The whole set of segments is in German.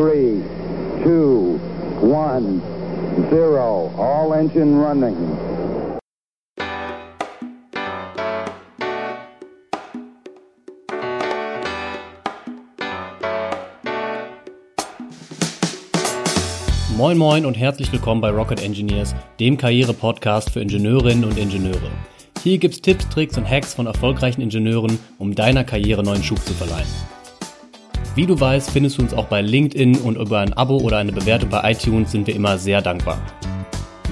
three, two, one, zero. All engine running. Moin Moin und herzlich willkommen bei Rocket Engineers, dem Karriere-Podcast für Ingenieurinnen und Ingenieure. Hier gibt's Tipps, Tricks und Hacks von erfolgreichen Ingenieuren, um deiner Karriere neuen Schub zu verleihen. Wie du weißt, findest du uns auch bei LinkedIn und über ein Abo oder eine Bewertung bei iTunes sind wir immer sehr dankbar.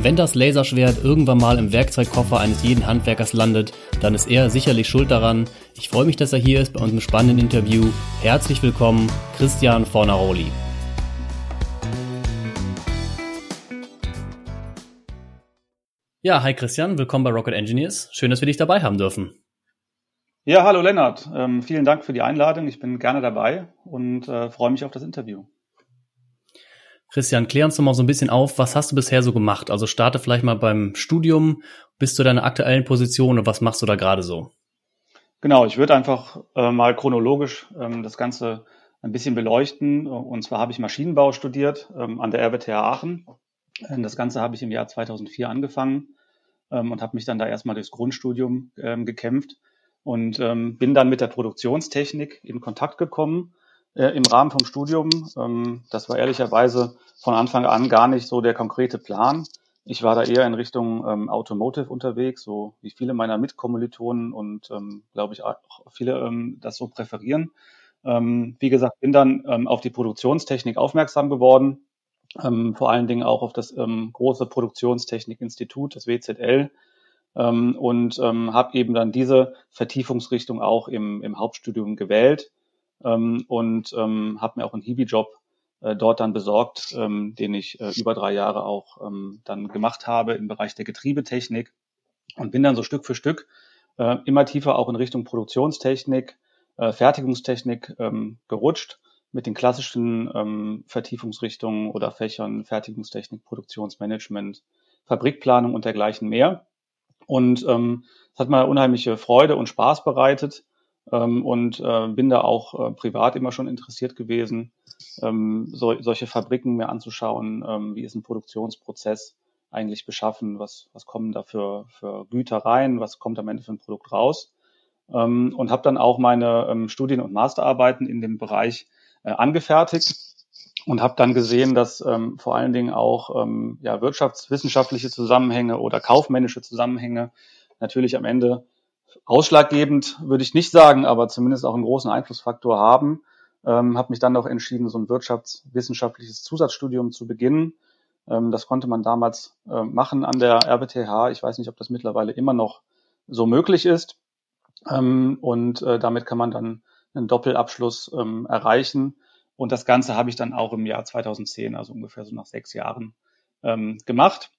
Wenn das Laserschwert irgendwann mal im Werkzeugkoffer eines jeden Handwerkers landet, dann ist er sicherlich schuld daran. Ich freue mich, dass er hier ist bei unserem spannenden Interview. Herzlich willkommen, Christian Fornaroli. Ja, hi Christian, willkommen bei Rocket Engineers. Schön, dass wir dich dabei haben dürfen. Ja, hallo Lennart. Ähm, vielen Dank für die Einladung. Ich bin gerne dabei und äh, freue mich auf das Interview. Christian, klär uns doch mal so ein bisschen auf, was hast du bisher so gemacht? Also starte vielleicht mal beim Studium, bis zu deiner aktuellen Position und was machst du da gerade so? Genau, ich würde einfach äh, mal chronologisch ähm, das Ganze ein bisschen beleuchten. Und zwar habe ich Maschinenbau studiert ähm, an der RWTH Aachen das Ganze habe ich im Jahr 2004 angefangen ähm, und habe mich dann da erstmal durchs Grundstudium ähm, gekämpft und ähm, bin dann mit der Produktionstechnik in Kontakt gekommen äh, im Rahmen vom Studium. Ähm, das war ehrlicherweise von Anfang an gar nicht so der konkrete Plan. Ich war da eher in Richtung ähm, Automotive unterwegs, so wie viele meiner Mitkommilitonen und ähm, glaube ich auch viele ähm, das so präferieren. Ähm, wie gesagt, bin dann ähm, auf die Produktionstechnik aufmerksam geworden ähm, vor allen Dingen auch auf das ähm, große Produktionstechnikinstitut, das WZL, ähm, und ähm, habe eben dann diese Vertiefungsrichtung auch im, im Hauptstudium gewählt ähm, und ähm, habe mir auch einen Hiwi-Job äh, dort dann besorgt, ähm, den ich äh, über drei Jahre auch ähm, dann gemacht habe im Bereich der Getriebetechnik und bin dann so Stück für Stück äh, immer tiefer auch in Richtung Produktionstechnik, äh, Fertigungstechnik ähm, gerutscht mit den klassischen ähm, Vertiefungsrichtungen oder Fächern Fertigungstechnik, Produktionsmanagement, Fabrikplanung und dergleichen mehr. Und ähm, es hat mir unheimliche Freude und Spaß bereitet. Ähm, und äh, bin da auch äh, privat immer schon interessiert gewesen, ähm, so, solche Fabriken mir anzuschauen, ähm, wie ist ein Produktionsprozess eigentlich beschaffen, was, was kommen da für, für Güter rein, was kommt am Ende für ein Produkt raus. Ähm, und habe dann auch meine ähm, Studien- und Masterarbeiten in dem Bereich äh, angefertigt und habe dann gesehen, dass ähm, vor allen Dingen auch ähm, ja, wirtschaftswissenschaftliche Zusammenhänge oder kaufmännische Zusammenhänge natürlich am Ende ausschlaggebend, würde ich nicht sagen, aber zumindest auch einen großen Einflussfaktor haben. Ähm, habe mich dann auch entschieden, so ein wirtschaftswissenschaftliches Zusatzstudium zu beginnen. Ähm, das konnte man damals äh, machen an der RWTH. Ich weiß nicht, ob das mittlerweile immer noch so möglich ist. Ähm, und äh, damit kann man dann einen Doppelabschluss ähm, erreichen. Und das Ganze habe ich dann auch im Jahr 2010, also ungefähr so nach sechs Jahren, ähm, gemacht.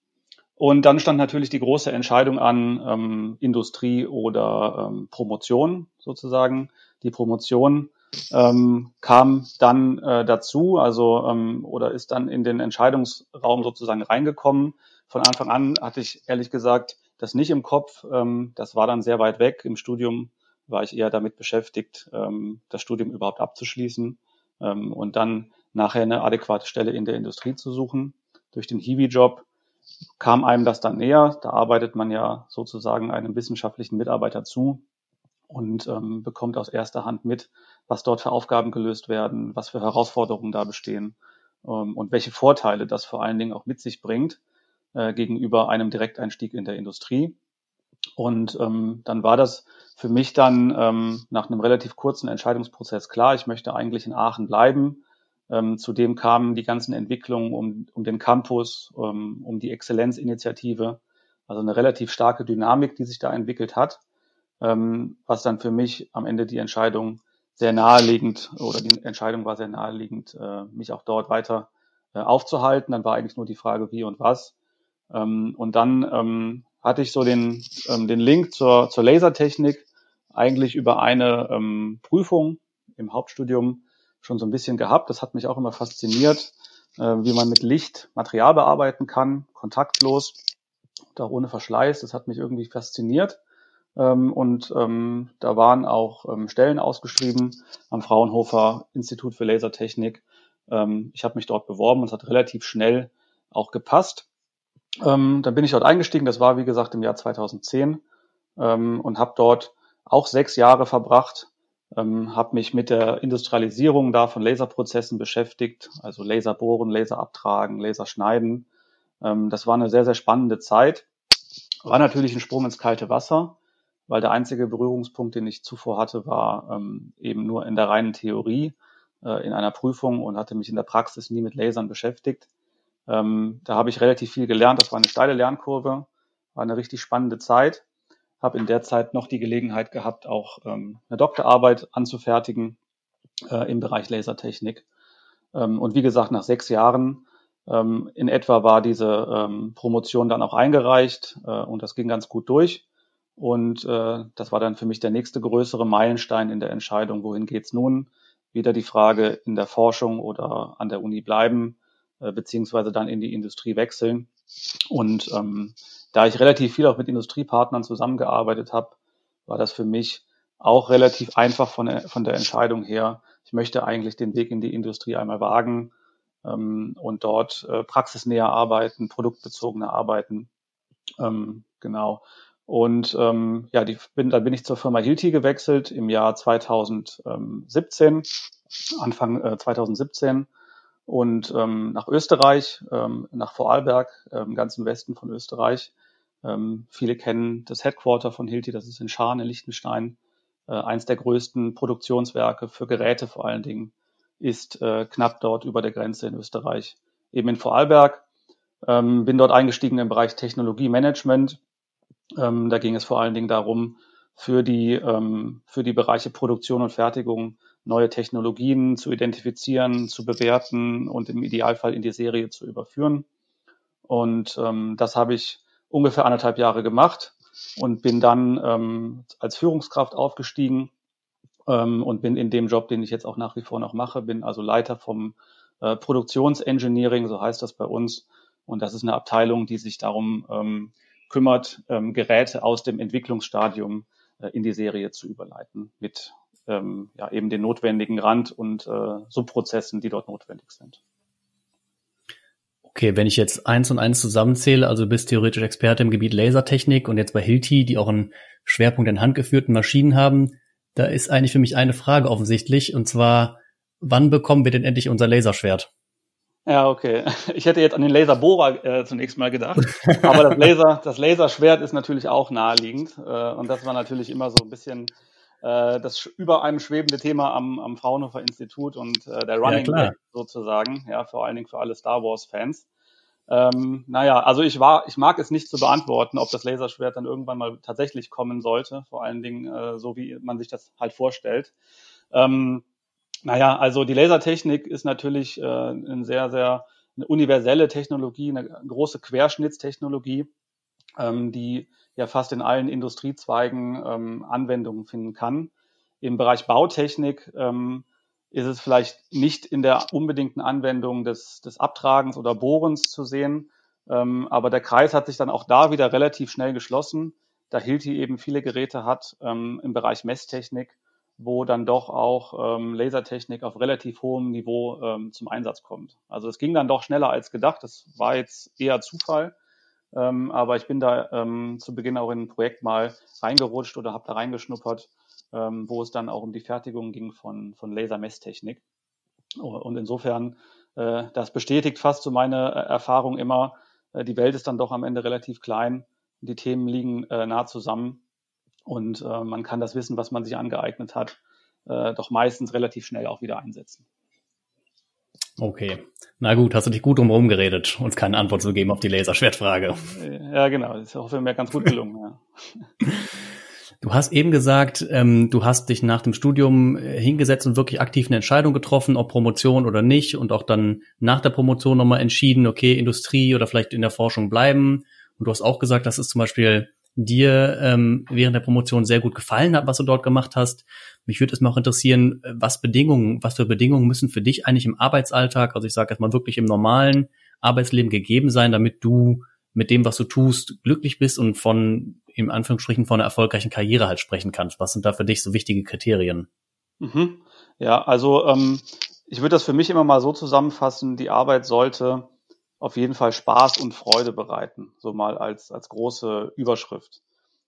Und dann stand natürlich die große Entscheidung an, ähm, Industrie oder ähm, Promotion sozusagen. Die Promotion ähm, kam dann äh, dazu, also ähm, oder ist dann in den Entscheidungsraum sozusagen reingekommen. Von Anfang an hatte ich ehrlich gesagt das nicht im Kopf. Ähm, das war dann sehr weit weg. Im Studium war ich eher damit beschäftigt, ähm, das Studium überhaupt abzuschließen ähm, und dann nachher eine adäquate Stelle in der Industrie zu suchen. Durch den Hiwi-Job kam einem das dann näher. Da arbeitet man ja sozusagen einem wissenschaftlichen Mitarbeiter zu und ähm, bekommt aus erster Hand mit, was dort für Aufgaben gelöst werden, was für Herausforderungen da bestehen ähm, und welche Vorteile das vor allen Dingen auch mit sich bringt äh, gegenüber einem Direkteinstieg in der Industrie. Und ähm, dann war das für mich dann ähm, nach einem relativ kurzen Entscheidungsprozess klar, ich möchte eigentlich in Aachen bleiben. Ähm, zudem kamen die ganzen Entwicklungen um, um den Campus, um, um die Exzellenzinitiative, also eine relativ starke Dynamik, die sich da entwickelt hat, ähm, was dann für mich am Ende die Entscheidung sehr naheliegend oder die Entscheidung war sehr naheliegend, äh, mich auch dort weiter äh, aufzuhalten. Dann war eigentlich nur die Frage, wie und was. Ähm, und dann ähm, hatte ich so den, ähm, den Link zur, zur Lasertechnik eigentlich über eine ähm, Prüfung im Hauptstudium schon so ein bisschen gehabt. Das hat mich auch immer fasziniert, äh, wie man mit Licht Material bearbeiten kann, kontaktlos, da ohne Verschleiß. Das hat mich irgendwie fasziniert. Ähm, und ähm, da waren auch ähm, Stellen ausgeschrieben am Fraunhofer Institut für Lasertechnik Ähm, ich habe mich dort beworben und es hat relativ schnell auch gepasst. Ähm, dann bin ich dort eingestiegen, das war wie gesagt im Jahr 2010 ähm, und habe dort auch sechs Jahre verbracht, ähm, habe mich mit der Industrialisierung da von Laserprozessen beschäftigt, also Laserbohren, Laser abtragen, Laserschneiden. Ähm, das war eine sehr, sehr spannende Zeit. War natürlich ein Sprung ins kalte Wasser, weil der einzige Berührungspunkt, den ich zuvor hatte, war ähm, eben nur in der reinen Theorie äh, in einer Prüfung und hatte mich in der Praxis nie mit Lasern beschäftigt. Ähm, da habe ich relativ viel gelernt. Das war eine steile Lernkurve, war eine richtig spannende Zeit. Habe in der Zeit noch die Gelegenheit gehabt, auch ähm, eine Doktorarbeit anzufertigen äh, im Bereich Lasertechnik. Ähm, und wie gesagt, nach sechs Jahren ähm, in etwa war diese ähm, Promotion dann auch eingereicht äh, und das ging ganz gut durch. Und äh, das war dann für mich der nächste größere Meilenstein in der Entscheidung, wohin geht's nun? Wieder die Frage in der Forschung oder an der Uni bleiben, äh, beziehungsweise dann in die Industrie wechseln. Und ähm, da ich relativ viel auch mit Industriepartnern zusammengearbeitet habe, war das für mich auch relativ einfach von der, von der Entscheidung her. Ich möchte eigentlich den Weg in die Industrie einmal wagen ähm, und dort äh, praxisnäher arbeiten, produktbezogener arbeiten. Ähm, genau. Und ähm, ja, die bin, dann bin ich zur Firma Hilti gewechselt im Jahr 2017, Anfang äh, 2017 und ähm, nach Österreich, ähm, nach Vorarlberg, ähm, ganz im Westen von Österreich. Ähm, viele kennen das Headquarter von Hilti, das ist in Schaan in Liechtenstein. Äh, eins der größten Produktionswerke für Geräte vor allen Dingen ist äh, knapp dort über der Grenze in Österreich, eben in Vorarlberg. Ähm, bin dort eingestiegen im Bereich Technologiemanagement. Ähm, da ging es vor allen Dingen darum, für die, ähm, für die Bereiche Produktion und Fertigung neue Technologien zu identifizieren, zu bewerten und im Idealfall in die Serie zu überführen. Und ähm, das habe ich ungefähr anderthalb Jahre gemacht und bin dann ähm, als Führungskraft aufgestiegen ähm, und bin in dem Job, den ich jetzt auch nach wie vor noch mache, bin also Leiter vom äh, Produktionsengineering, so heißt das bei uns. Und das ist eine Abteilung, die sich darum ähm, kümmert, ähm, Geräte aus dem Entwicklungsstadium äh, in die Serie zu überleiten mit ähm, ja, eben den notwendigen Rand- und äh, Subprozessen, die dort notwendig sind. Okay, wenn ich jetzt eins und eins zusammenzähle, also du bist theoretisch Experte im Gebiet Lasertechnik und jetzt bei Hilti, die auch einen Schwerpunkt in handgeführten Maschinen haben, da ist eigentlich für mich eine Frage offensichtlich und zwar, wann bekommen wir denn endlich unser Laserschwert? Ja, okay. Ich hätte jetzt an den Laserbohrer äh, zunächst mal gedacht, aber das Laser, das Laserschwert ist natürlich auch naheliegend äh, und das war natürlich immer so ein bisschen äh, das über einem schwebende Thema am, am Fraunhofer Institut und äh, der Running ja, sozusagen, ja, vor allen Dingen für alle Star Wars Fans. Ähm, naja, also ich war, ich mag es nicht zu beantworten, ob das Laserschwert dann irgendwann mal tatsächlich kommen sollte, vor allen Dingen äh, so wie man sich das halt vorstellt. Ähm, naja, also die Lasertechnik ist natürlich äh, eine sehr, sehr eine universelle Technologie, eine große Querschnittstechnologie, ähm, die ja fast in allen Industriezweigen ähm, Anwendungen finden kann. Im Bereich Bautechnik ähm, ist es vielleicht nicht in der unbedingten Anwendung des, des Abtragens oder Bohrens zu sehen, ähm, aber der Kreis hat sich dann auch da wieder relativ schnell geschlossen, da Hilti eben viele Geräte hat ähm, im Bereich Messtechnik, wo dann doch auch ähm, Lasertechnik auf relativ hohem Niveau ähm, zum Einsatz kommt. Also es ging dann doch schneller als gedacht. Das war jetzt eher Zufall. Ähm, aber ich bin da ähm, zu Beginn auch in ein Projekt mal reingerutscht oder habe da reingeschnuppert, ähm, wo es dann auch um die Fertigung ging von, von Lasermesstechnik. Und insofern, äh, das bestätigt fast so meine äh, Erfahrung immer, äh, die Welt ist dann doch am Ende relativ klein, die Themen liegen äh, nah zusammen und äh, man kann das Wissen, was man sich angeeignet hat, äh, doch meistens relativ schnell auch wieder einsetzen. Okay. Na gut, hast du dich gut drumherum geredet, uns keine Antwort zu geben auf die Laserschwertfrage. Ja, genau. Das ist hoffe mir ganz gut gelungen, ja. Du hast eben gesagt, ähm, du hast dich nach dem Studium äh, hingesetzt und wirklich aktiv eine Entscheidung getroffen, ob Promotion oder nicht, und auch dann nach der Promotion nochmal entschieden, okay, Industrie oder vielleicht in der Forschung bleiben. Und du hast auch gesagt, das ist zum Beispiel dir ähm, während der Promotion sehr gut gefallen hat, was du dort gemacht hast. Mich würde es auch interessieren, was Bedingungen, was für Bedingungen müssen für dich eigentlich im Arbeitsalltag, also ich sage jetzt mal wirklich im normalen Arbeitsleben gegeben sein, damit du mit dem, was du tust, glücklich bist und von, im Anführungsstrichen, von einer erfolgreichen Karriere halt sprechen kannst. Was sind da für dich so wichtige Kriterien? Mhm. Ja, also ähm, ich würde das für mich immer mal so zusammenfassen, die Arbeit sollte auf jeden Fall Spaß und Freude bereiten, so mal als, als große Überschrift.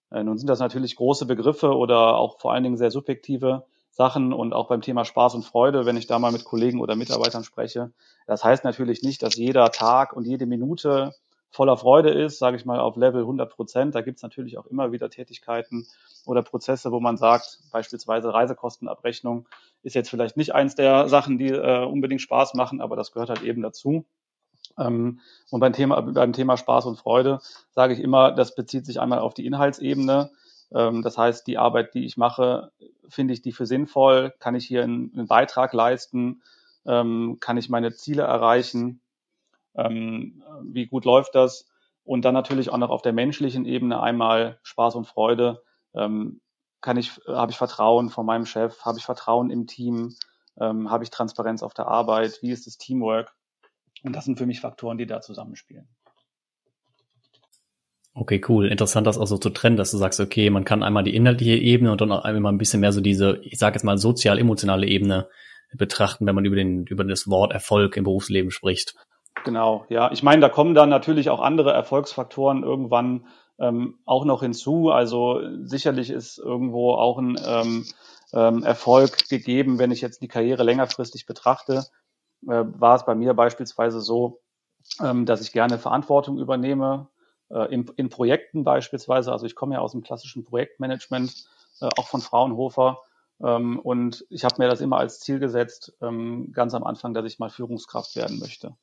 Äh, nun sind das natürlich große Begriffe oder auch vor allen Dingen sehr subjektive Sachen und auch beim Thema Spaß und Freude, wenn ich da mal mit Kollegen oder Mitarbeitern spreche. Das heißt natürlich nicht, dass jeder Tag und jede Minute voller Freude ist, sage ich mal auf Level 100 Prozent. Da gibt es natürlich auch immer wieder Tätigkeiten oder Prozesse, wo man sagt, beispielsweise Reisekostenabrechnung ist jetzt vielleicht nicht eins der Sachen, die äh, unbedingt Spaß machen, aber das gehört halt eben dazu. Ähm, und beim Thema, beim Thema Spaß und Freude sage ich immer, das bezieht sich einmal auf die Inhaltsebene. Ähm, das heißt, die Arbeit, die ich mache, finde ich die für sinnvoll? Kann ich hier einen, einen Beitrag leisten? Ähm, kann ich meine Ziele erreichen? Wie gut läuft das? Und dann natürlich auch noch auf der menschlichen Ebene einmal Spaß und Freude. Kann ich, habe ich Vertrauen von meinem Chef? Habe ich Vertrauen im Team? Habe ich Transparenz auf der Arbeit? Wie ist das Teamwork? Und das sind für mich Faktoren, die da zusammenspielen. Okay, cool. Interessant, das auch so zu trennen, dass du sagst, okay, man kann einmal die inhaltliche Ebene und dann auch einmal ein bisschen mehr so diese, ich sage jetzt mal, sozial-emotionale Ebene betrachten, wenn man über den, über das Wort Erfolg im Berufsleben spricht. Genau, ja. Ich meine, da kommen dann natürlich auch andere Erfolgsfaktoren irgendwann ähm, auch noch hinzu. Also sicherlich ist irgendwo auch ein ähm, ähm, Erfolg gegeben, wenn ich jetzt die Karriere längerfristig betrachte. Äh, war es bei mir beispielsweise so, ähm, dass ich gerne Verantwortung übernehme, äh, in, in Projekten beispielsweise. Also ich komme ja aus dem klassischen Projektmanagement, äh, auch von Fraunhofer. Ähm, und ich habe mir das immer als Ziel gesetzt, ähm, ganz am Anfang, dass ich mal Führungskraft werden möchte.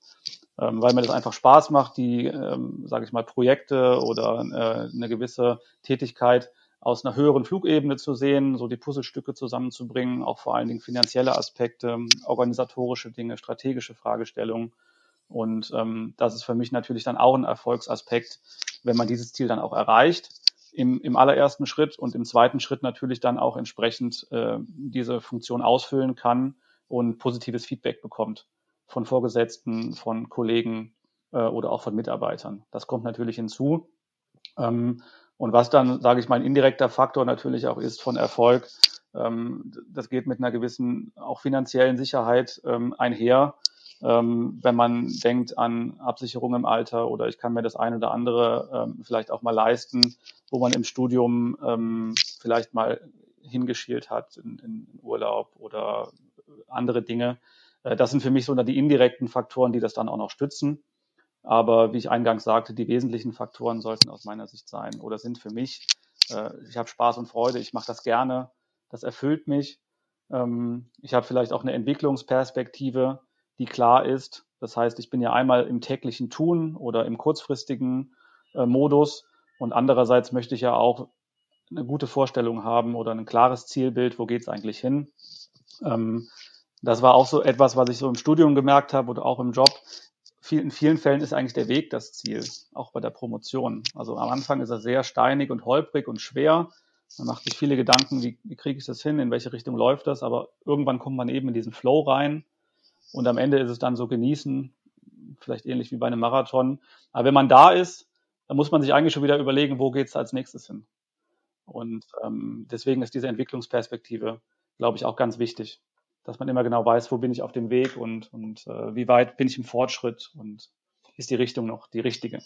Ähm, weil mir das einfach Spaß macht, die, ähm, sage ich mal, Projekte oder äh, eine gewisse Tätigkeit aus einer höheren Flugebene zu sehen, so die Puzzlestücke zusammenzubringen, auch vor allen Dingen finanzielle Aspekte, organisatorische Dinge, strategische Fragestellungen. Und ähm, das ist für mich natürlich dann auch ein Erfolgsaspekt, wenn man dieses Ziel dann auch erreicht. Im, im allerersten Schritt und im zweiten Schritt natürlich dann auch entsprechend äh, diese Funktion ausfüllen kann und positives Feedback bekommt von Vorgesetzten, von Kollegen äh, oder auch von Mitarbeitern. Das kommt natürlich hinzu. Ähm, und was dann, sage ich mal, ein indirekter Faktor natürlich auch ist von Erfolg, ähm, das geht mit einer gewissen auch finanziellen Sicherheit ähm, einher ähm, wenn man denkt an Absicherung im Alter oder ich kann mir das eine oder andere ähm, vielleicht auch mal leisten, wo man im Studium ähm, vielleicht mal hingeschielt hat in, in Urlaub oder andere Dinge. Äh, das sind für mich so die indirekten Faktoren, die das dann auch noch stützen. Aber wie ich eingangs sagte, die wesentlichen Faktoren sollten aus meiner Sicht sein oder sind für mich, äh, ich habe Spaß und Freude, ich mache das gerne, das erfüllt mich. Ähm, ich habe vielleicht auch eine Entwicklungsperspektive, die klar ist. Das heißt, ich bin ja einmal im täglichen Tun oder im kurzfristigen äh, Modus und andererseits möchte ich ja auch eine gute Vorstellung haben oder ein klares Zielbild, wo geht es eigentlich hin. Ähm, das war auch so etwas, was ich so im Studium gemerkt habe oder auch im Job. In vielen Fällen ist eigentlich der Weg das Ziel, auch bei der Promotion. Also am Anfang ist er sehr steinig und holprig und schwer. Man macht sich viele Gedanken, wie, wie kriege ich das hin, in welche Richtung läuft das, aber irgendwann kommt man eben in diesen Flow rein und am Ende ist es dann so genießen, vielleicht ähnlich wie bei einem Marathon. Aber wenn man da ist, dann muss man sich eigentlich schon wieder überlegen, wo geht es als nächstes hin. Und ähm, deswegen ist diese Entwicklungsperspektive, glaube ich, auch ganz wichtig, dass man immer genau weiß, wo bin ich auf dem Weg und, und äh, wie weit bin ich im Fortschritt und ist die Richtung noch die richtige.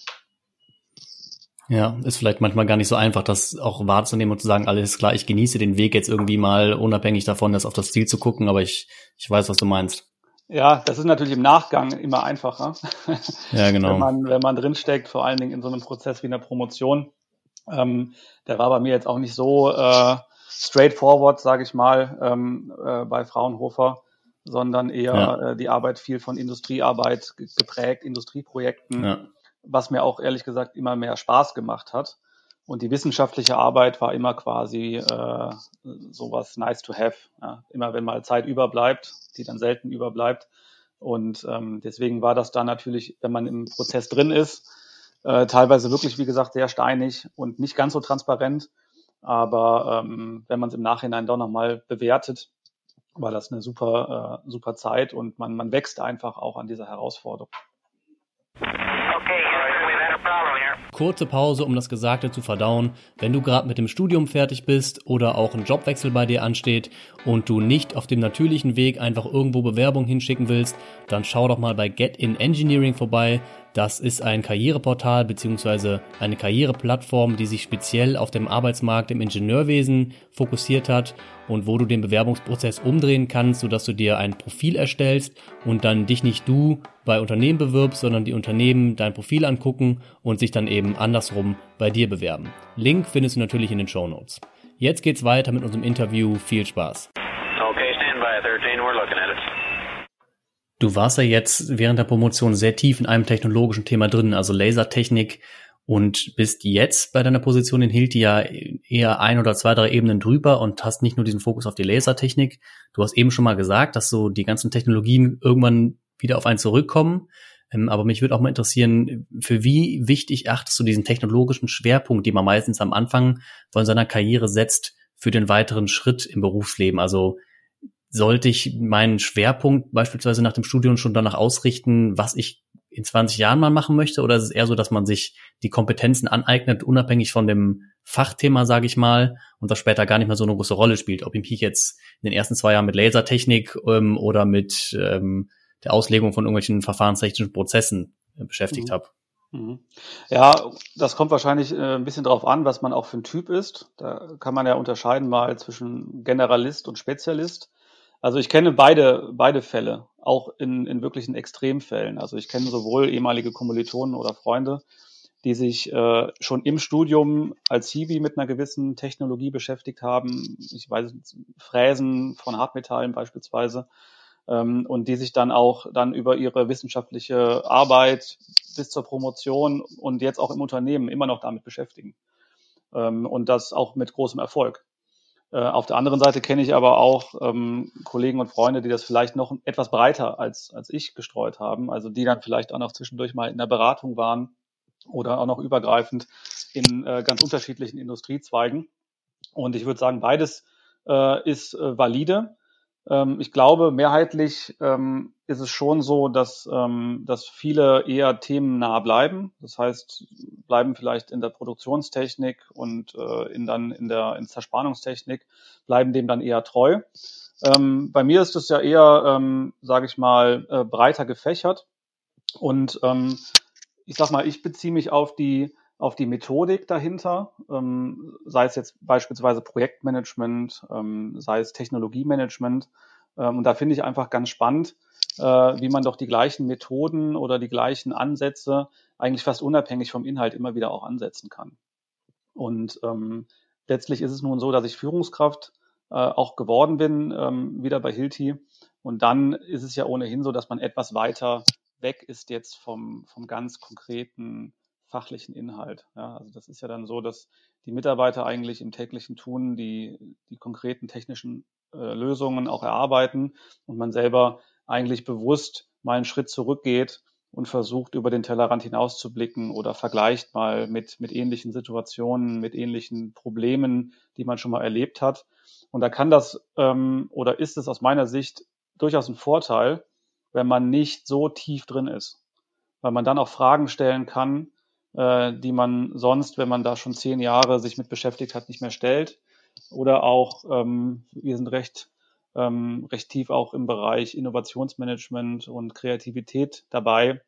Ja, ist vielleicht manchmal gar nicht so einfach, das auch wahrzunehmen und zu sagen, alles klar, ich genieße den Weg jetzt irgendwie mal, unabhängig davon, das auf das Ziel zu gucken, aber ich, ich weiß, was du meinst. Ja, das ist natürlich im Nachgang immer einfacher. Ja, genau. wenn man, wenn man drinsteckt, vor allen Dingen in so einem Prozess wie einer Promotion. Ähm, der war bei mir jetzt auch nicht so äh, straightforward, sage ich mal, ähm, äh, bei Fraunhofer, sondern eher ja. äh, die Arbeit viel von Industriearbeit geprägt, Industrieprojekten, ja. was mir auch ehrlich gesagt immer mehr Spaß gemacht hat. Und die wissenschaftliche Arbeit war immer quasi äh, sowas nice to have. Ja. Immer wenn mal Zeit überbleibt, die dann selten überbleibt. Und ähm, deswegen war das dann natürlich, wenn man im Prozess drin ist, äh, teilweise wirklich, wie gesagt, sehr steinig und nicht ganz so transparent. Aber ähm, wenn man es im Nachhinein doch nochmal bewertet, war das eine super, äh, super Zeit und man, man wächst einfach auch an dieser Herausforderung. Kurze Pause, um das Gesagte zu verdauen. Wenn du gerade mit dem Studium fertig bist oder auch ein Jobwechsel bei dir ansteht und du nicht auf dem natürlichen Weg einfach irgendwo Bewerbung hinschicken willst, dann schau doch mal bei Get in Engineering vorbei. Das ist ein Karriereportal bzw. eine Karriereplattform, die sich speziell auf dem Arbeitsmarkt im Ingenieurwesen fokussiert hat und wo du den Bewerbungsprozess umdrehen kannst, sodass du dir ein Profil erstellst und dann dich nicht du bei Unternehmen bewirbst, sondern die Unternehmen dein Profil angucken und sich dann eben andersrum bei dir bewerben. Link findest du natürlich in den Show Notes. Jetzt geht's weiter mit unserem Interview. Viel Spaß. Okay, stand by 13, we're looking at it. Du warst ja jetzt während der Promotion sehr tief in einem technologischen Thema drin, also Lasertechnik und bist jetzt bei deiner Position in Hilti ja eher ein oder zwei, drei Ebenen drüber und hast nicht nur diesen Fokus auf die Lasertechnik. Du hast eben schon mal gesagt, dass so die ganzen Technologien irgendwann wieder auf einen zurückkommen. Ähm, aber mich würde auch mal interessieren, für wie wichtig achtest du diesen technologischen Schwerpunkt, den man meistens am Anfang von seiner Karriere setzt, für den weiteren Schritt im Berufsleben? Also sollte ich meinen Schwerpunkt beispielsweise nach dem Studium schon danach ausrichten, was ich in 20 Jahren mal machen möchte? Oder ist es eher so, dass man sich die Kompetenzen aneignet, unabhängig von dem Fachthema, sage ich mal, und das später gar nicht mehr so eine große Rolle spielt? Ob ich mich jetzt in den ersten zwei Jahren mit Lasertechnik ähm, oder mit ähm, der Auslegung von irgendwelchen verfahrenstechnischen Prozessen äh, beschäftigt mhm. habe. Mhm. Ja, das kommt wahrscheinlich äh, ein bisschen drauf an, was man auch für ein Typ ist. Da kann man ja unterscheiden mal zwischen Generalist und Spezialist. Also ich kenne beide, beide Fälle, auch in, in wirklichen Extremfällen. Also ich kenne sowohl ehemalige Kommilitonen oder Freunde, die sich äh, schon im Studium als Hiwi mit einer gewissen Technologie beschäftigt haben. Ich weiß, Fräsen von Hartmetallen beispielsweise. Ähm, und die sich dann auch dann über ihre wissenschaftliche Arbeit bis zur Promotion und jetzt auch im Unternehmen immer noch damit beschäftigen. Ähm, und das auch mit großem Erfolg. Äh, auf der anderen Seite kenne ich aber auch ähm, Kollegen und Freunde, die das vielleicht noch etwas breiter als, als ich gestreut haben, also die dann vielleicht auch noch zwischendurch mal in der Beratung waren oder auch noch übergreifend in äh, ganz unterschiedlichen Industriezweigen. Und ich würde sagen, beides äh, ist äh, valide. Ähm, ich glaube, mehrheitlich ähm, ist es schon so, dass, ähm, dass viele eher themennah bleiben. Das heißt, bleiben vielleicht in der Produktionstechnik und äh, in dann in der in Zerspannungstechnik, bleiben dem dann eher treu. Ähm, bei mir ist es ja eher, ähm, sage ich mal, äh, breiter gefächert. Und ähm, ich sag mal, ich beziehe mich auf die auf die Methodik dahinter, ähm, sei es jetzt beispielsweise Projektmanagement, ähm, sei es Technologiemanagement. Ähm, und da finde ich einfach ganz spannend, äh, wie man doch die gleichen Methoden oder die gleichen Ansätze eigentlich fast unabhängig vom Inhalt immer wieder auch ansetzen kann. Und ähm, letztlich ist es nun so, dass ich Führungskraft äh, auch geworden bin, ähm, wieder bei Hilti. Und dann ist es ja ohnehin so, dass man etwas weiter weg ist jetzt vom, vom ganz konkreten fachlichen Inhalt. Ja, also das ist ja dann so, dass die Mitarbeiter eigentlich im täglichen Tun die, die konkreten technischen äh, Lösungen auch erarbeiten und man selber eigentlich bewusst mal einen Schritt zurückgeht und versucht, über den Tellerrand hinauszublicken oder vergleicht mal mit, mit ähnlichen Situationen, mit ähnlichen Problemen, die man schon mal erlebt hat. Und da kann das ähm, oder ist es aus meiner Sicht durchaus ein Vorteil, wenn man nicht so tief drin ist, weil man dann auch Fragen stellen kann, äh, die man sonst, wenn man da schon zehn Jahre sich mit beschäftigt hat, nicht mehr stellt. Oder auch, ähm, wir sind recht, ähm, recht tief auch im Bereich Innovationsmanagement und Kreativität dabei.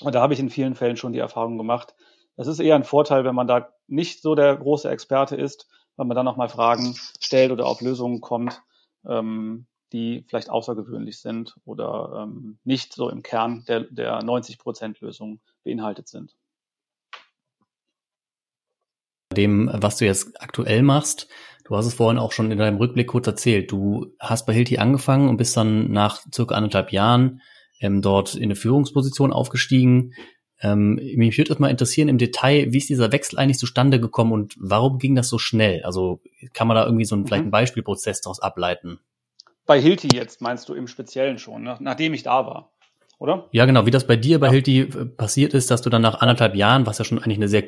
Und da habe ich in vielen Fällen schon die Erfahrung gemacht. Das ist eher ein Vorteil, wenn man da nicht so der große Experte ist, weil man dann nochmal Fragen stellt oder auf Lösungen kommt, ähm, die vielleicht außergewöhnlich sind oder ähm, nicht so im Kern der, der 90 Prozent Lösung beinhaltet sind dem, was du jetzt aktuell machst. Du hast es vorhin auch schon in deinem Rückblick kurz erzählt. Du hast bei Hilti angefangen und bist dann nach circa anderthalb Jahren ähm, dort in eine Führungsposition aufgestiegen. Ähm, mich würde das mal interessieren im Detail, wie ist dieser Wechsel eigentlich zustande gekommen und warum ging das so schnell? Also kann man da irgendwie so einen, mhm. vielleicht einen Beispielprozess daraus ableiten? Bei Hilti jetzt meinst du im Speziellen schon, nach, nachdem ich da war, oder? Ja, genau. Wie das bei dir bei ja. Hilti äh, passiert ist, dass du dann nach anderthalb Jahren, was ja schon eigentlich eine sehr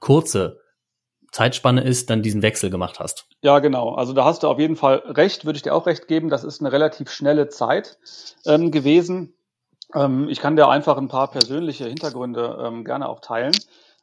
kurze Zeitspanne ist, dann diesen Wechsel gemacht hast. Ja, genau. Also da hast du auf jeden Fall recht, würde ich dir auch recht geben. Das ist eine relativ schnelle Zeit ähm, gewesen. Ähm, ich kann dir einfach ein paar persönliche Hintergründe ähm, gerne auch teilen.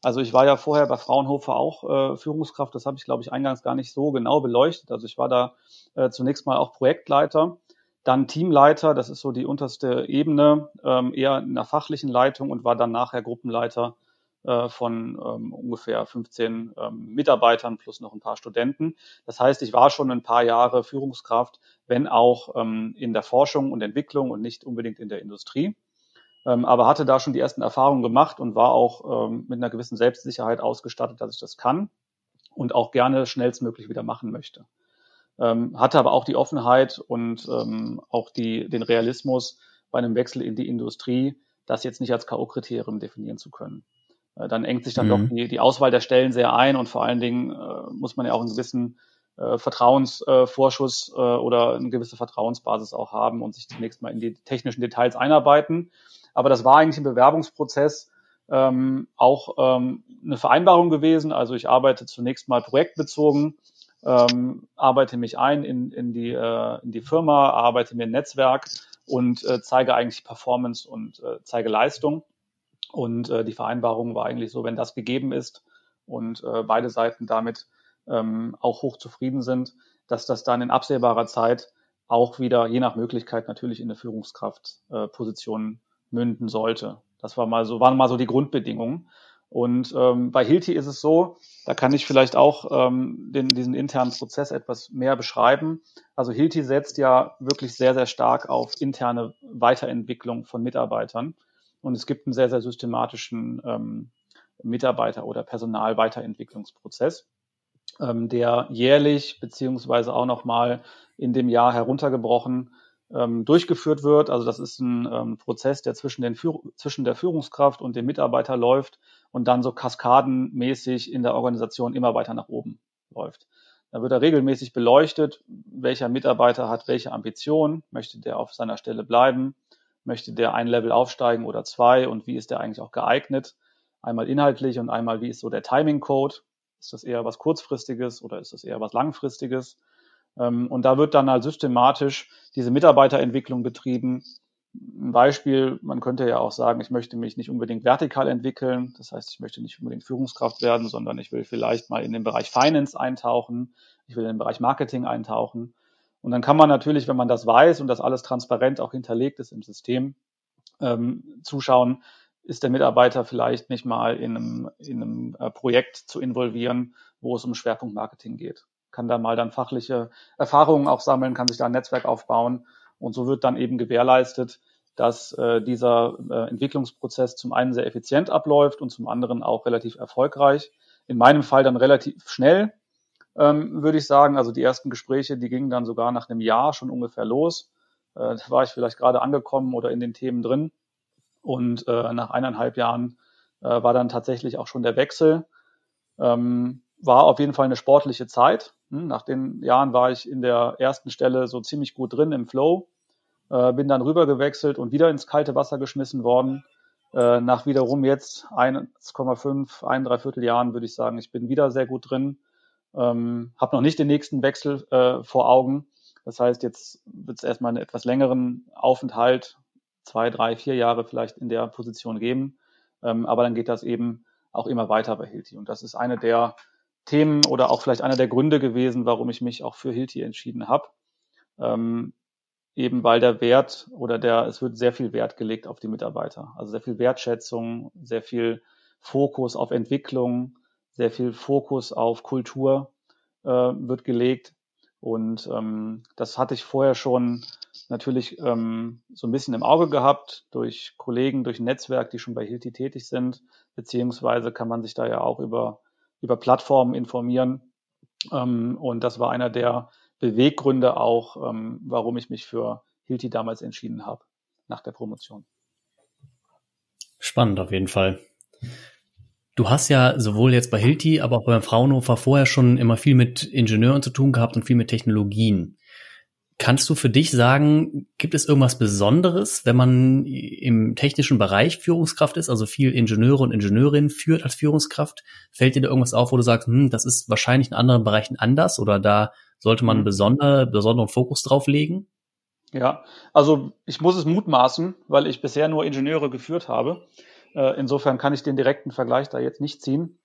Also ich war ja vorher bei Fraunhofer auch äh, Führungskraft, das habe ich, glaube ich, eingangs gar nicht so genau beleuchtet. Also ich war da äh, zunächst mal auch Projektleiter, dann Teamleiter, das ist so die unterste Ebene, ähm, eher in der fachlichen Leitung und war dann nachher Gruppenleiter von ähm, ungefähr 15 ähm, Mitarbeitern plus noch ein paar Studenten. Das heißt, ich war schon ein paar Jahre Führungskraft, wenn auch ähm, in der Forschung und Entwicklung und nicht unbedingt in der Industrie. Ähm, aber hatte da schon die ersten Erfahrungen gemacht und war auch ähm, mit einer gewissen Selbstsicherheit ausgestattet, dass ich das kann und auch gerne schnellstmöglich wieder machen möchte. Ähm, hatte aber auch die Offenheit und ähm, auch die, den Realismus bei einem Wechsel in die Industrie, das jetzt nicht als K.O.-Kriterium definieren zu können. Äh, dann engt sich dann mhm. doch die, die Auswahl der Stellen sehr ein und vor allen Dingen äh, muss man ja auch einen gewissen äh, Vertrauensvorschuss äh, oder eine gewisse Vertrauensbasis auch haben und sich zunächst mal in die technischen Details einarbeiten. Aber das war eigentlich im Bewerbungsprozess ähm, auch ähm, eine Vereinbarung gewesen. Also ich arbeite zunächst mal projektbezogen, ähm, arbeite mich ein in, in, die, äh, in die Firma, arbeite mir ein Netzwerk und äh, zeige eigentlich Performance und äh, zeige Leistung. Und äh, die Vereinbarung war eigentlich so, wenn das gegeben ist und äh, beide Seiten damit ähm, auch hoch zufrieden sind, dass das dann in absehbarer Zeit auch wieder, je nach Möglichkeit, natürlich in eine Führungskraftposition äh, münden sollte. Das war mal so, waren mal so die Grundbedingungen. Und ähm, bei Hilti ist es so, da kann ich vielleicht auch ähm, den, diesen internen Prozess etwas mehr beschreiben. Also Hilti setzt ja wirklich sehr, sehr stark auf interne Weiterentwicklung von Mitarbeitern. Und es gibt einen sehr, sehr systematischen ähm, Mitarbeiter- oder Personalweiterentwicklungsprozess, ähm, der jährlich beziehungsweise auch nochmal in dem Jahr heruntergebrochen ähm, durchgeführt wird. Also das ist ein ähm, Prozess, der zwischen, den Führ zwischen der Führungskraft und dem Mitarbeiter läuft und dann so kaskadenmäßig in der Organisation immer weiter nach oben läuft. Da wird er regelmäßig beleuchtet, welcher Mitarbeiter hat welche Ambition, möchte der auf seiner Stelle bleiben, möchte der ein Level aufsteigen oder zwei und wie ist der eigentlich auch geeignet? Einmal inhaltlich und einmal, wie ist so der Timing Code? Ist das eher was kurzfristiges oder ist das eher was langfristiges? Ähm, und da wird dann halt systematisch diese Mitarbeiterentwicklung betrieben. Ein Beispiel, man könnte ja auch sagen, ich möchte mich nicht unbedingt vertikal entwickeln. Das heißt, ich möchte nicht unbedingt Führungskraft werden, sondern ich will vielleicht mal in den Bereich Finance eintauchen. Ich will in den Bereich Marketing eintauchen. Und dann kann man natürlich, wenn man das weiß und das alles transparent auch hinterlegt ist im System, ähm, zuschauen, ist der Mitarbeiter vielleicht nicht mal in einem, in einem äh, Projekt zu involvieren, wo es um Schwerpunkt Marketing geht. Kann da mal dann fachliche Erfahrungen auch sammeln, kann sich da ein Netzwerk aufbauen und so wird dann eben gewährleistet, dass äh, dieser äh, Entwicklungsprozess zum einen sehr effizient abläuft und zum anderen auch relativ erfolgreich. In meinem Fall dann relativ schnell, ähm, würde ich sagen. Also die ersten Gespräche, die gingen dann sogar nach einem Jahr schon ungefähr los. Äh, da war ich vielleicht gerade angekommen oder in den Themen drin. Und äh, nach eineinhalb Jahren äh, war dann tatsächlich auch schon der Wechsel. Ähm, war auf jeden Fall eine sportliche Zeit. Hm, nach den Jahren war ich in der ersten Stelle so ziemlich gut drin im Flow. Äh, bin dann rüber gewechselt und wieder ins kalte Wasser geschmissen worden. Äh, nach wiederum jetzt 1,5, ein Dreiviertel Jahren würde ich sagen, ich bin wieder sehr gut drin. Ähm, habe noch nicht den nächsten Wechsel äh, vor Augen. Das heißt, jetzt wird es erstmal einen etwas längeren Aufenthalt, zwei, drei, vier Jahre vielleicht in der Position geben. Ähm, aber dann geht das eben auch immer weiter bei Hilti. Und das ist eine der Themen oder auch vielleicht einer der Gründe gewesen, warum ich mich auch für Hilti entschieden habe. Ähm, eben weil der Wert oder der, es wird sehr viel Wert gelegt auf die Mitarbeiter. Also sehr viel Wertschätzung, sehr viel Fokus auf Entwicklung, sehr viel Fokus auf Kultur äh, wird gelegt. Und ähm, das hatte ich vorher schon natürlich ähm, so ein bisschen im Auge gehabt durch Kollegen, durch ein Netzwerk, die schon bei Hilti tätig sind, beziehungsweise kann man sich da ja auch über, über Plattformen informieren. Ähm, und das war einer der Beweggründe auch, ähm, warum ich mich für Hilti damals entschieden habe, nach der Promotion. Spannend auf jeden Fall. Du hast ja sowohl jetzt bei Hilti, aber auch beim Fraunhofer vorher schon immer viel mit Ingenieuren zu tun gehabt und viel mit Technologien. Kannst du für dich sagen, gibt es irgendwas Besonderes, wenn man im technischen Bereich Führungskraft ist, also viel Ingenieure und Ingenieurinnen führt als Führungskraft? Fällt dir da irgendwas auf, wo du sagst, hm, das ist wahrscheinlich in anderen Bereichen anders oder da sollte man einen mhm. besonder, besonderen Fokus drauf legen? Ja, also ich muss es mutmaßen, weil ich bisher nur Ingenieure geführt habe. Äh, insofern kann ich den direkten Vergleich da jetzt nicht ziehen.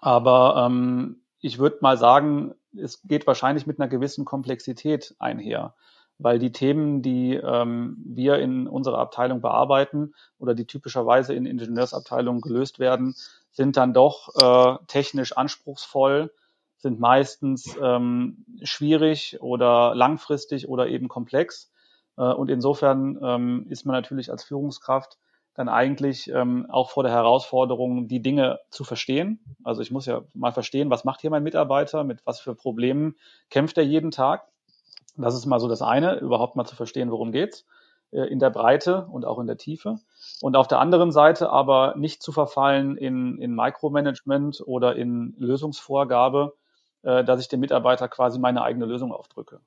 Aber ähm, ich würde mal sagen, es geht wahrscheinlich mit einer gewissen Komplexität einher, weil die Themen, die ähm, wir in unserer Abteilung bearbeiten oder die typischerweise in Ingenieursabteilungen gelöst werden, sind dann doch äh, technisch anspruchsvoll, sind meistens ähm, schwierig oder langfristig oder eben komplex. Äh, und insofern ähm, ist man natürlich als Führungskraft dann eigentlich ähm, auch vor der Herausforderung, die Dinge zu verstehen. Also ich muss ja mal verstehen, was macht hier mein Mitarbeiter, mit was für Problemen kämpft er jeden Tag. Das ist mal so das eine, überhaupt mal zu verstehen, worum geht's äh, in der Breite und auch in der Tiefe. Und auf der anderen Seite aber nicht zu verfallen in, in Micromanagement oder in Lösungsvorgabe, äh, dass ich dem Mitarbeiter quasi meine eigene Lösung aufdrücke.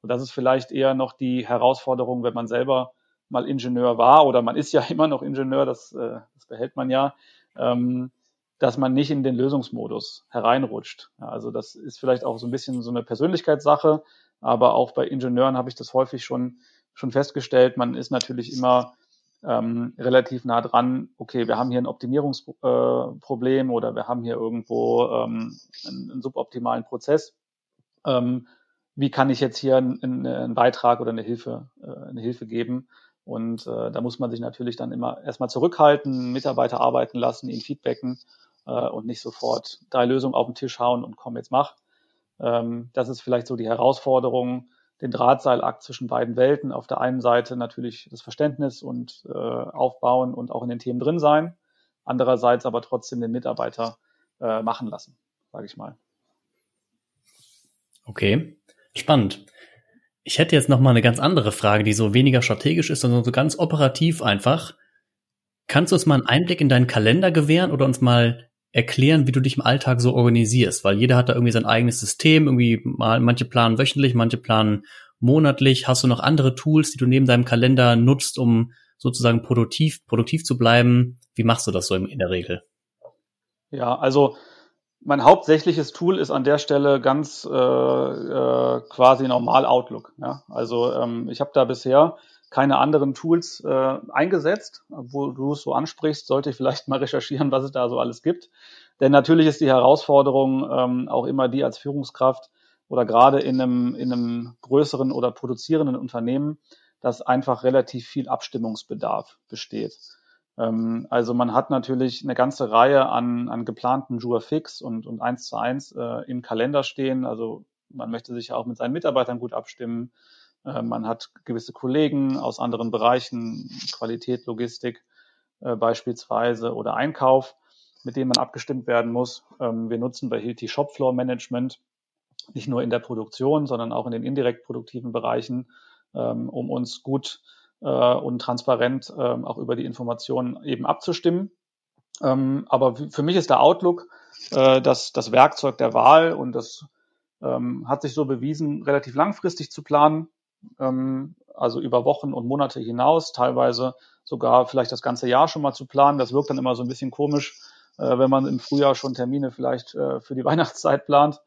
Und das ist vielleicht eher noch die Herausforderung, wenn man selber mal Ingenieur war oder man ist ja immer noch Ingenieur, das, äh, das behält man ja, ähm, dass man nicht in den Lösungsmodus hereinrutscht. Also das ist vielleicht auch so ein bisschen so eine Persönlichkeitssache, aber auch bei Ingenieuren habe ich das häufig schon, schon festgestellt. Man ist natürlich immer ähm, relativ nah dran, okay, wir haben hier ein Optimierungsproblem äh, oder wir haben hier irgendwo ähm, einen, einen suboptimalen Prozess. Ähm, wie kann ich jetzt hier einen, einen Beitrag oder eine Hilfe, äh, eine Hilfe geben? Und äh, da muss man sich natürlich dann immer erstmal zurückhalten, Mitarbeiter arbeiten lassen, ihnen feedbacken äh, und nicht sofort drei Lösungen auf den Tisch hauen und komm, jetzt mach. Ähm, das ist vielleicht so die Herausforderung, den Drahtseilakt zwischen beiden Welten. Auf der einen Seite natürlich das Verständnis und äh, aufbauen und auch in den Themen drin sein. Andererseits aber trotzdem den Mitarbeiter äh, machen lassen, sage ich mal. Okay, spannend. Ich hätte jetzt noch mal eine ganz andere Frage, die so weniger strategisch ist, sondern so ganz operativ einfach. Kannst du uns mal einen Einblick in deinen Kalender gewähren oder uns mal erklären, wie du dich im Alltag so organisierst? Weil jeder hat da irgendwie sein eigenes System, irgendwie mal, manche planen wöchentlich, manche planen monatlich. Hast du noch andere Tools, die du neben deinem Kalender nutzt, um sozusagen produktiv, produktiv zu bleiben? Wie machst du das so in der Regel? Ja, also mein hauptsächliches Tool ist an der Stelle ganz äh, äh, quasi normal Outlook. Ja? Also ähm, ich habe da bisher keine anderen Tools äh, eingesetzt. Wo du es so ansprichst, sollte ich vielleicht mal recherchieren, was es da so alles gibt. Denn natürlich ist die Herausforderung ähm, auch immer die als Führungskraft oder gerade in einem, in einem größeren oder produzierenden Unternehmen, dass einfach relativ viel Abstimmungsbedarf besteht. Ähm, also man hat natürlich eine ganze Reihe an, an geplanten Jour fix und, und eins zu eins äh, im Kalender stehen. Also man möchte sich auch mit seinen Mitarbeitern gut abstimmen. Äh, man hat gewisse Kollegen aus anderen Bereichen, Qualität, Logistik äh, beispielsweise oder Einkauf, mit denen man abgestimmt werden muss. Ähm, wir nutzen bei Hilti Shopfloor Management nicht nur in der Produktion, sondern auch in den indirekt produktiven Bereichen, ähm, um uns gut äh, und transparent äh, auch über die Informationen eben abzustimmen. Ähm, aber für mich ist der Outlook äh, das, das Werkzeug der Wahl und das ähm, hat sich so bewiesen, relativ langfristig zu planen, ähm, also über Wochen und Monate hinaus, teilweise sogar vielleicht das ganze Jahr schon mal zu planen. Das wirkt dann immer so ein bisschen komisch, äh, wenn man im Frühjahr schon Termine vielleicht äh, für die Weihnachtszeit plant.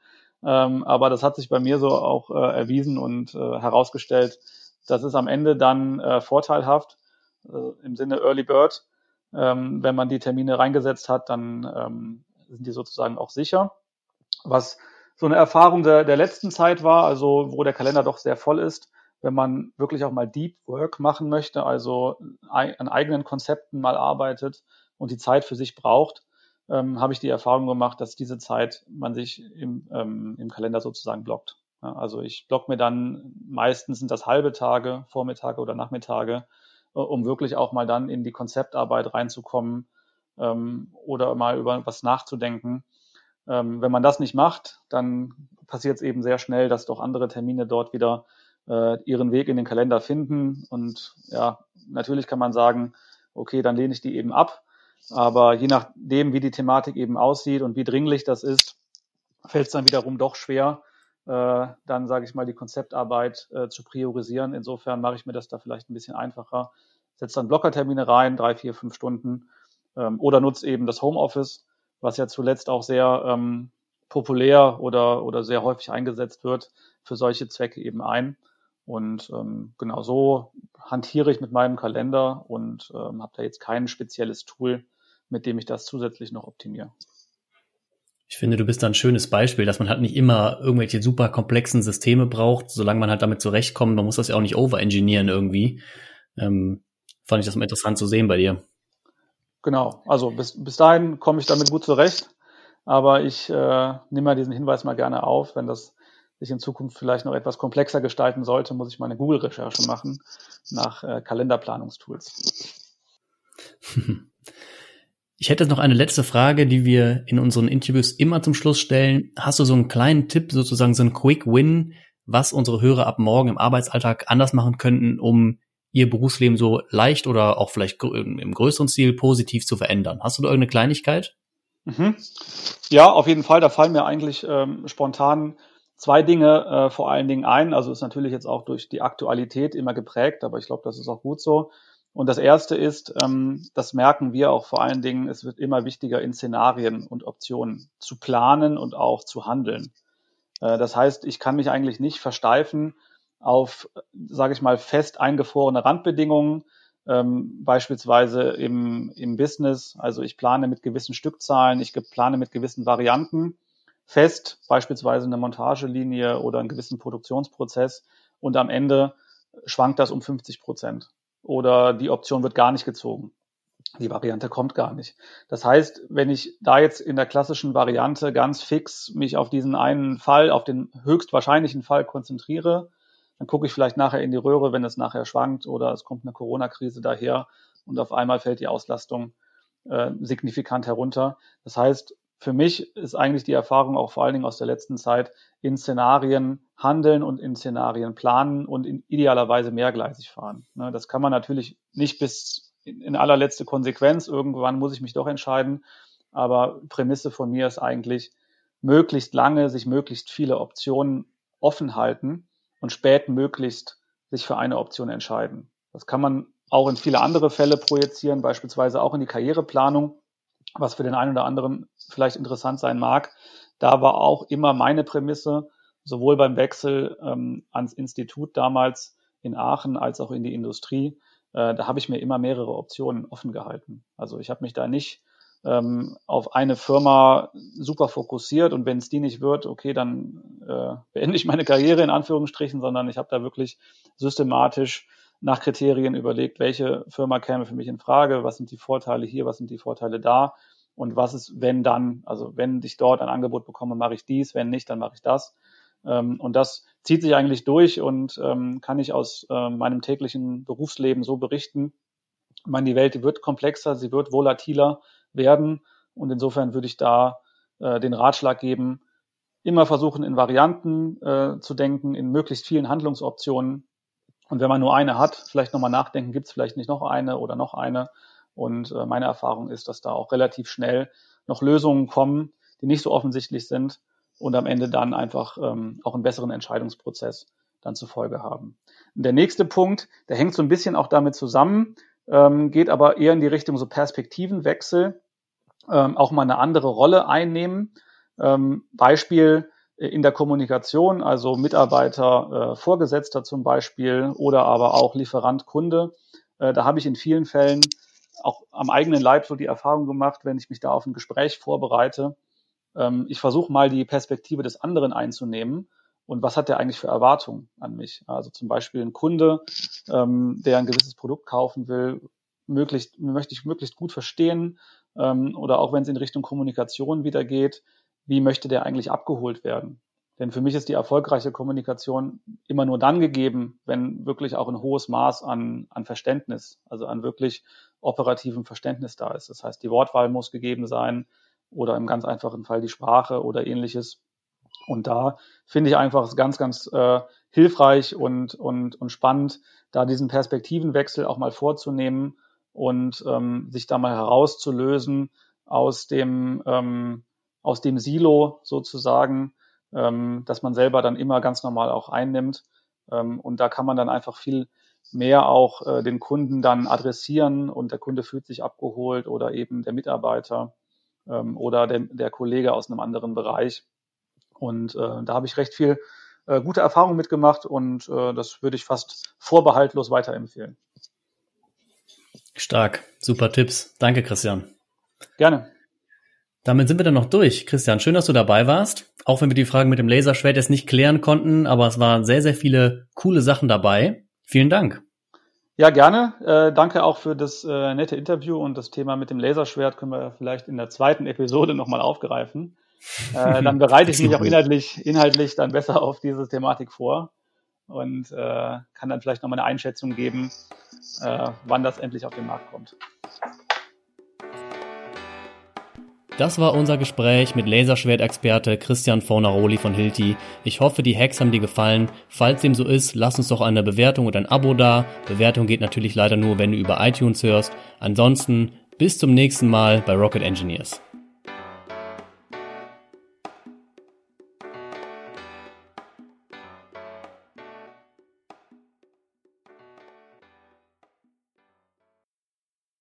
Ähm, aber das hat sich bei mir so auch äh, erwiesen und äh, herausgestellt, das ist am Ende dann äh, vorteilhaft äh, im Sinne Early Bird. Ähm, wenn man die Termine reingesetzt hat, dann ähm, sind die sozusagen auch sicher. Was so eine Erfahrung der, der letzten Zeit war, also wo der Kalender doch sehr voll ist, wenn man wirklich auch mal Deep Work machen möchte, also an eigenen Konzepten mal arbeitet und die Zeit für sich braucht, ähm, habe ich die Erfahrung gemacht, dass diese Zeit man sich im, ähm, im Kalender sozusagen blockt. Also ich block mir dann, meistens sind das halbe Tage, Vormittage oder Nachmittage, äh, um wirklich auch mal dann in die Konzeptarbeit reinzukommen ähm, oder mal über was nachzudenken. Ähm, wenn man das nicht macht, dann passiert es eben sehr schnell, dass doch andere Termine dort wieder äh, ihren Weg in den Kalender finden. Und ja, natürlich kann man sagen, okay, dann lehne ich die eben ab. Aber je nachdem, wie die Thematik eben aussieht und wie dringlich das ist, fällt es dann wiederum doch schwer, dann sage ich mal die Konzeptarbeit äh, zu priorisieren. Insofern mache ich mir das da vielleicht ein bisschen einfacher, setze dann Blockertermine rein, drei, vier, fünf Stunden ähm, oder nutze eben das Homeoffice, was ja zuletzt auch sehr ähm, populär oder, oder sehr häufig eingesetzt wird, für solche Zwecke eben ein. Und ähm, genau so hantiere ich mit meinem Kalender und ähm, habe da jetzt kein spezielles Tool, mit dem ich das zusätzlich noch optimiere. Ich finde, du bist da ein schönes Beispiel, dass man halt nicht immer irgendwelche super komplexen Systeme braucht, solange man halt damit zurechtkommt. Man muss das ja auch nicht overengineeren irgendwie. Ähm, fand ich das mal interessant zu sehen bei dir. Genau, also bis, bis dahin komme ich damit gut zurecht. Aber ich äh, nehme mal diesen Hinweis mal gerne auf, wenn das sich in Zukunft vielleicht noch etwas komplexer gestalten sollte, muss ich meine Google-Recherche machen nach äh, Kalenderplanungstools. Ich hätte noch eine letzte Frage, die wir in unseren Interviews immer zum Schluss stellen. Hast du so einen kleinen Tipp, sozusagen so einen Quick Win, was unsere Hörer ab morgen im Arbeitsalltag anders machen könnten, um ihr Berufsleben so leicht oder auch vielleicht im größeren Stil positiv zu verändern? Hast du da irgendeine Kleinigkeit? Mhm. Ja, auf jeden Fall. Da fallen mir eigentlich ähm, spontan zwei Dinge äh, vor allen Dingen ein. Also ist natürlich jetzt auch durch die Aktualität immer geprägt, aber ich glaube, das ist auch gut so. Und das erste ist, ähm, das merken wir auch vor allen Dingen, es wird immer wichtiger, in Szenarien und Optionen zu planen und auch zu handeln. Äh, das heißt, ich kann mich eigentlich nicht versteifen auf, sage ich mal, fest eingefrorene Randbedingungen, ähm, beispielsweise im, im Business. Also ich plane mit gewissen Stückzahlen, ich plane mit gewissen Varianten fest, beispielsweise eine Montagelinie oder einen gewissen Produktionsprozess und am Ende schwankt das um 50 Prozent oder die Option wird gar nicht gezogen. Die Variante kommt gar nicht. Das heißt, wenn ich da jetzt in der klassischen Variante ganz fix mich auf diesen einen Fall, auf den höchstwahrscheinlichen Fall konzentriere, dann gucke ich vielleicht nachher in die Röhre, wenn es nachher schwankt oder es kommt eine Corona-Krise daher und auf einmal fällt die Auslastung äh, signifikant herunter. Das heißt, für mich ist eigentlich die Erfahrung auch vor allen Dingen aus der letzten Zeit in Szenarien handeln und in Szenarien planen und in idealerweise mehrgleisig fahren. Ne, das kann man natürlich nicht bis in allerletzte Konsequenz. Irgendwann muss ich mich doch entscheiden. Aber Prämisse von mir ist eigentlich, möglichst lange sich möglichst viele Optionen offen halten und spät möglichst sich für eine Option entscheiden. Das kann man auch in viele andere Fälle projizieren, beispielsweise auch in die Karriereplanung was für den einen oder anderen vielleicht interessant sein mag. Da war auch immer meine Prämisse, sowohl beim Wechsel ähm, ans Institut damals in Aachen als auch in die Industrie, äh, da habe ich mir immer mehrere Optionen offen gehalten. Also ich habe mich da nicht ähm, auf eine Firma super fokussiert und wenn es die nicht wird, okay, dann äh, beende ich meine Karriere in Anführungsstrichen, sondern ich habe da wirklich systematisch nach Kriterien überlegt, welche Firma käme für mich in Frage, was sind die Vorteile hier, was sind die Vorteile da und was ist, wenn dann, also wenn ich dort ein Angebot bekomme, mache ich dies, wenn nicht, dann mache ich das. Ähm, und das zieht sich eigentlich durch und ähm, kann ich aus äh, meinem täglichen Berufsleben so berichten. Ich meine, die Welt die wird komplexer, sie wird volatiler werden und insofern würde ich da äh, den Ratschlag geben, immer versuchen, in Varianten äh, zu denken, in möglichst vielen Handlungsoptionen und wenn man nur eine hat, vielleicht nochmal nachdenken, gibt es vielleicht nicht noch eine oder noch eine. Und äh, meine Erfahrung ist, dass da auch relativ schnell noch Lösungen kommen, die nicht so offensichtlich sind und am Ende dann einfach ähm, auch einen besseren Entscheidungsprozess dann zur Folge haben. Und der nächste Punkt, der hängt so ein bisschen auch damit zusammen, ähm, geht aber eher in die Richtung so Perspektivenwechsel, ähm, auch mal eine andere Rolle einnehmen. Ähm, Beispiel, in der Kommunikation, also Mitarbeiter, äh, Vorgesetzter zum Beispiel oder aber auch Lieferant, Kunde. Äh, da habe ich in vielen Fällen auch am eigenen Leib so die Erfahrung gemacht, wenn ich mich da auf ein Gespräch vorbereite. Ähm, ich versuche mal die Perspektive des anderen einzunehmen und was hat der eigentlich für Erwartungen an mich? Also zum Beispiel ein Kunde, ähm, der ein gewisses Produkt kaufen will, möglichst, möchte ich möglichst gut verstehen ähm, oder auch wenn es in Richtung Kommunikation wieder geht, wie möchte der eigentlich abgeholt werden? Denn für mich ist die erfolgreiche Kommunikation immer nur dann gegeben, wenn wirklich auch ein hohes Maß an, an Verständnis, also an wirklich operativem Verständnis da ist. Das heißt, die Wortwahl muss gegeben sein oder im ganz einfachen Fall die Sprache oder ähnliches. Und da finde ich einfach ganz, ganz äh, hilfreich und, und, und spannend, da diesen Perspektivenwechsel auch mal vorzunehmen und ähm, sich da mal herauszulösen aus dem, ähm, aus dem Silo sozusagen, ähm, dass man selber dann immer ganz normal auch einnimmt. Ähm, und da kann man dann einfach viel mehr auch äh, den Kunden dann adressieren und der Kunde fühlt sich abgeholt oder eben der Mitarbeiter ähm, oder der, der Kollege aus einem anderen Bereich. Und äh, da habe ich recht viel äh, gute Erfahrungen mitgemacht und äh, das würde ich fast vorbehaltlos weiterempfehlen. Stark, super Tipps. Danke, Christian. Gerne. Damit sind wir dann noch durch. Christian, schön, dass du dabei warst. Auch wenn wir die Fragen mit dem Laserschwert jetzt nicht klären konnten, aber es waren sehr, sehr viele coole Sachen dabei. Vielen Dank. Ja, gerne. Äh, danke auch für das äh, nette Interview und das Thema mit dem Laserschwert können wir vielleicht in der zweiten Episode nochmal aufgreifen. Äh, dann bereite ich mich auch inhaltlich, inhaltlich dann besser auf diese Thematik vor und äh, kann dann vielleicht nochmal eine Einschätzung geben, äh, wann das endlich auf den Markt kommt. Das war unser Gespräch mit Laserschwertexperte Christian Fornaroli von Hilti. Ich hoffe, die Hacks haben dir gefallen. Falls dem so ist, lass uns doch eine Bewertung und ein Abo da. Bewertung geht natürlich leider nur, wenn du über iTunes hörst. Ansonsten bis zum nächsten Mal bei Rocket Engineers.